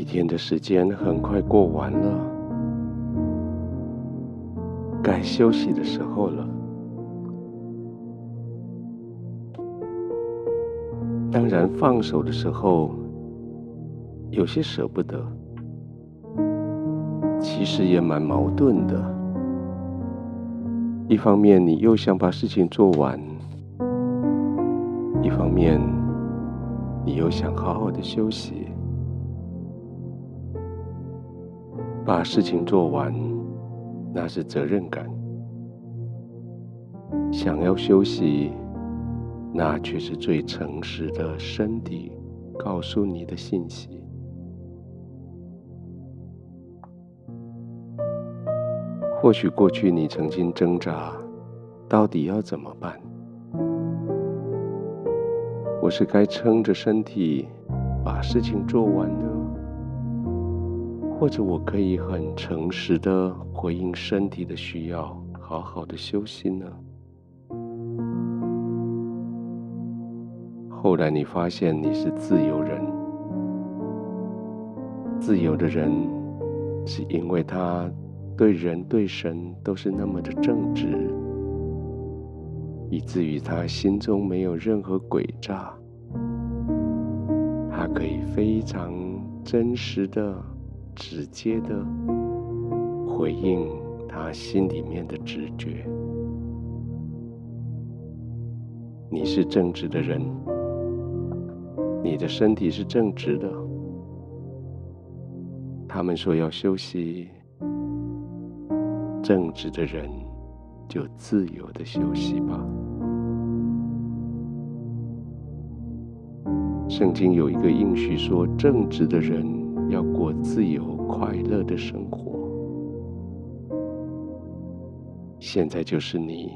一天的时间很快过完了，该休息的时候了。当然，放手的时候有些舍不得，其实也蛮矛盾的。一方面，你又想把事情做完；一方面，你又想好好的休息。把事情做完，那是责任感；想要休息，那却是最诚实的身体告诉你的信息。或许过去你曾经挣扎，到底要怎么办？我是该撑着身体把事情做完呢？或者我可以很诚实的回应身体的需要，好好的休息呢？后来你发现你是自由人，自由的人是因为他对人对神都是那么的正直，以至于他心中没有任何诡诈，他可以非常真实的。直接的回应他心里面的直觉。你是正直的人，你的身体是正直的。他们说要休息，正直的人就自由的休息吧。圣经有一个应许说，正直的人。要过自由快乐的生活，现在就是你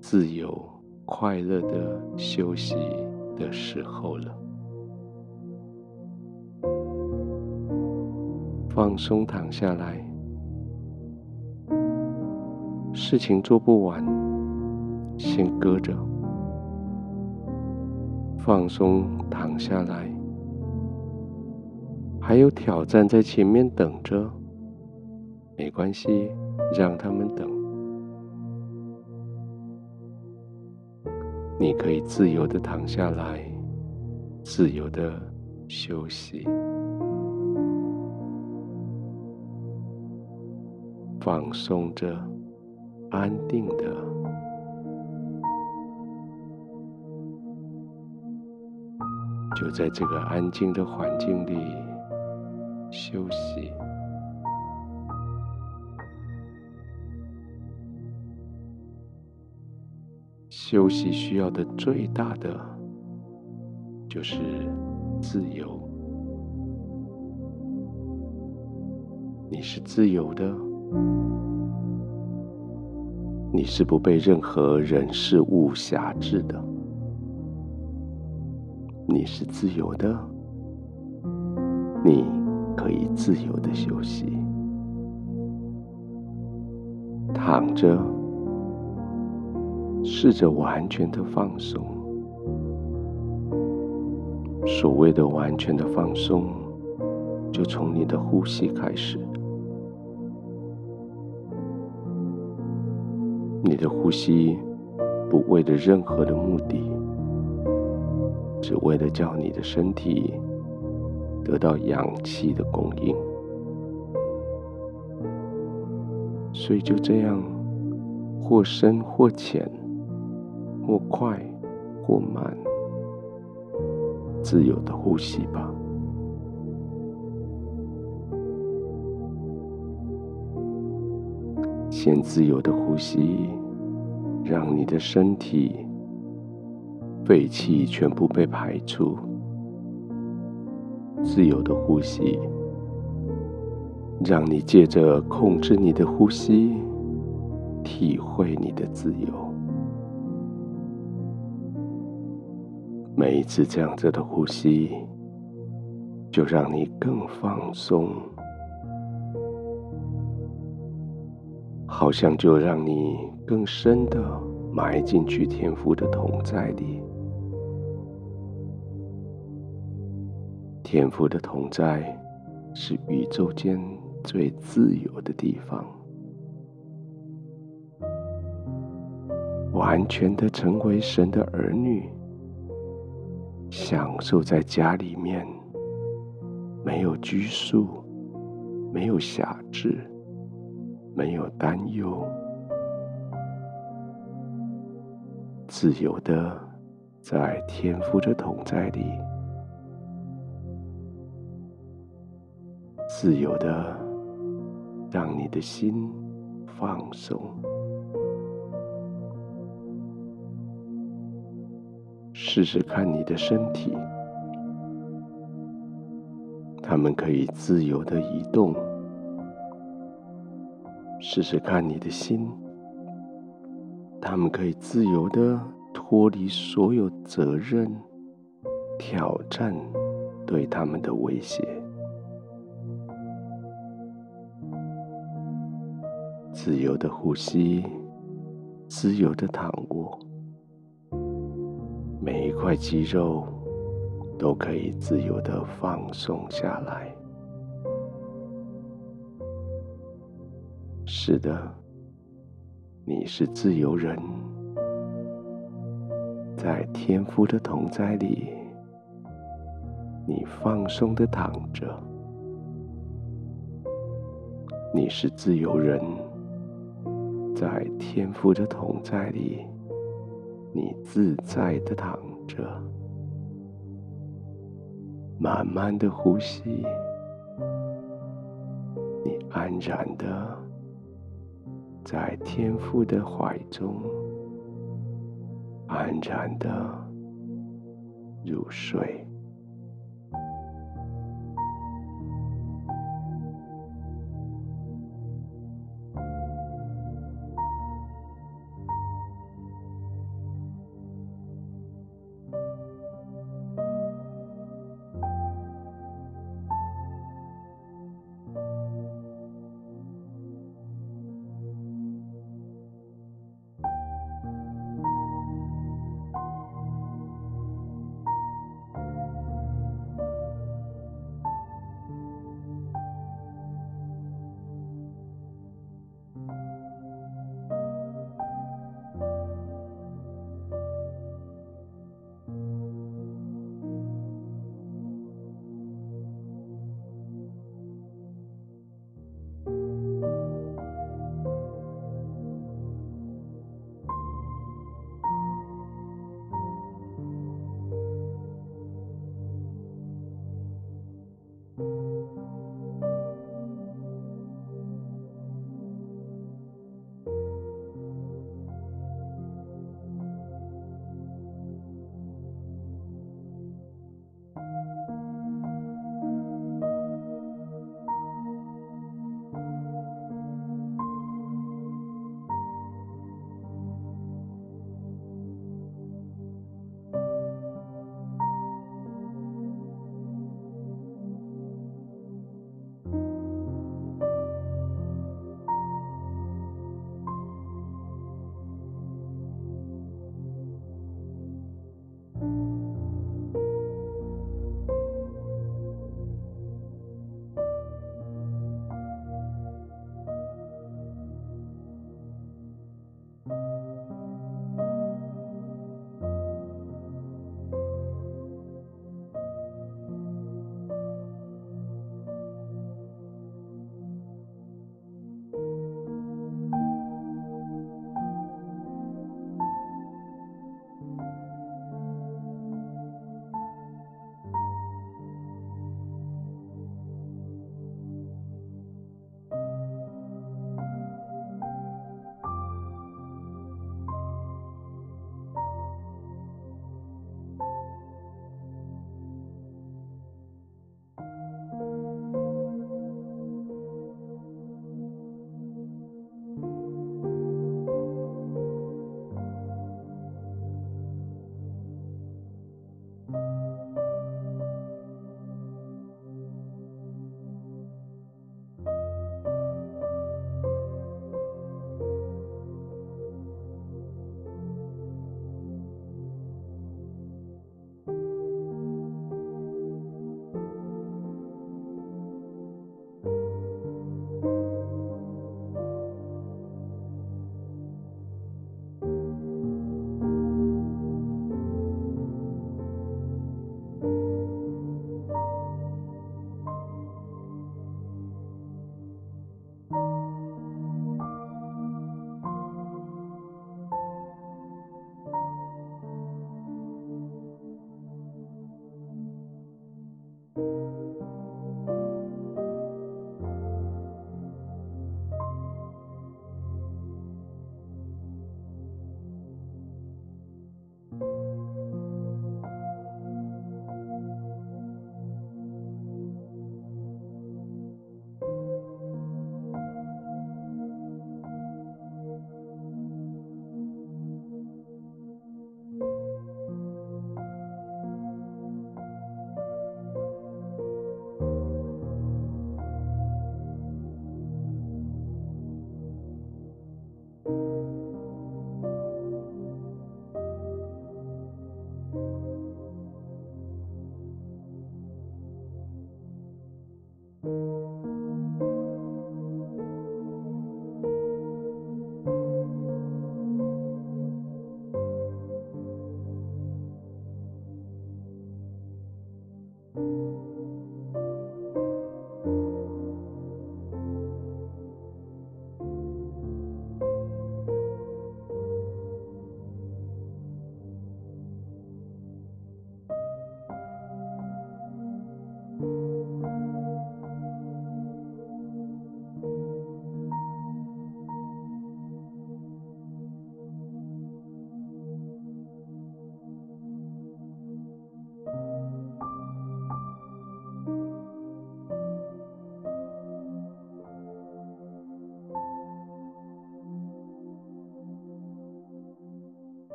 自由快乐的休息的时候了。放松躺下来，事情做不完，先搁着。放松躺下来。还有挑战在前面等着，没关系，让他们等。你可以自由的躺下来，自由的休息，放松着，安定的，就在这个安静的环境里。休息，休息需要的最大的就是自由。你是自由的，你是不被任何人事物辖制的，你是自由的，你。可以自由的休息，躺着，试着完全的放松。所谓的完全的放松，就从你的呼吸开始。你的呼吸不为了任何的目的，只为了叫你的身体。得到氧气的供应，所以就这样，或深或浅，或快或慢，自由的呼吸吧。先自由的呼吸，让你的身体废气全部被排出。自由的呼吸，让你借着控制你的呼吸，体会你的自由。每一次这样子的呼吸，就让你更放松，好像就让你更深的埋进去天赋的同在里。天父的同在，是宇宙间最自由的地方，完全的成为神的儿女，享受在家里面，没有拘束，没有辖制，没有担忧，自由的在天父的同在里。自由的，让你的心放松。试试看你的身体，它们可以自由的移动。试试看你的心，它们可以自由的脱离所有责任、挑战对他们的威胁。自由的呼吸，自由的躺卧，每一块肌肉都可以自由的放松下来。是的，你是自由人，在天父的同在里，你放松的躺着。你是自由人。在天父的同在里，你自在的躺着，慢慢的呼吸，你安然的在天父的怀中，安然的入睡。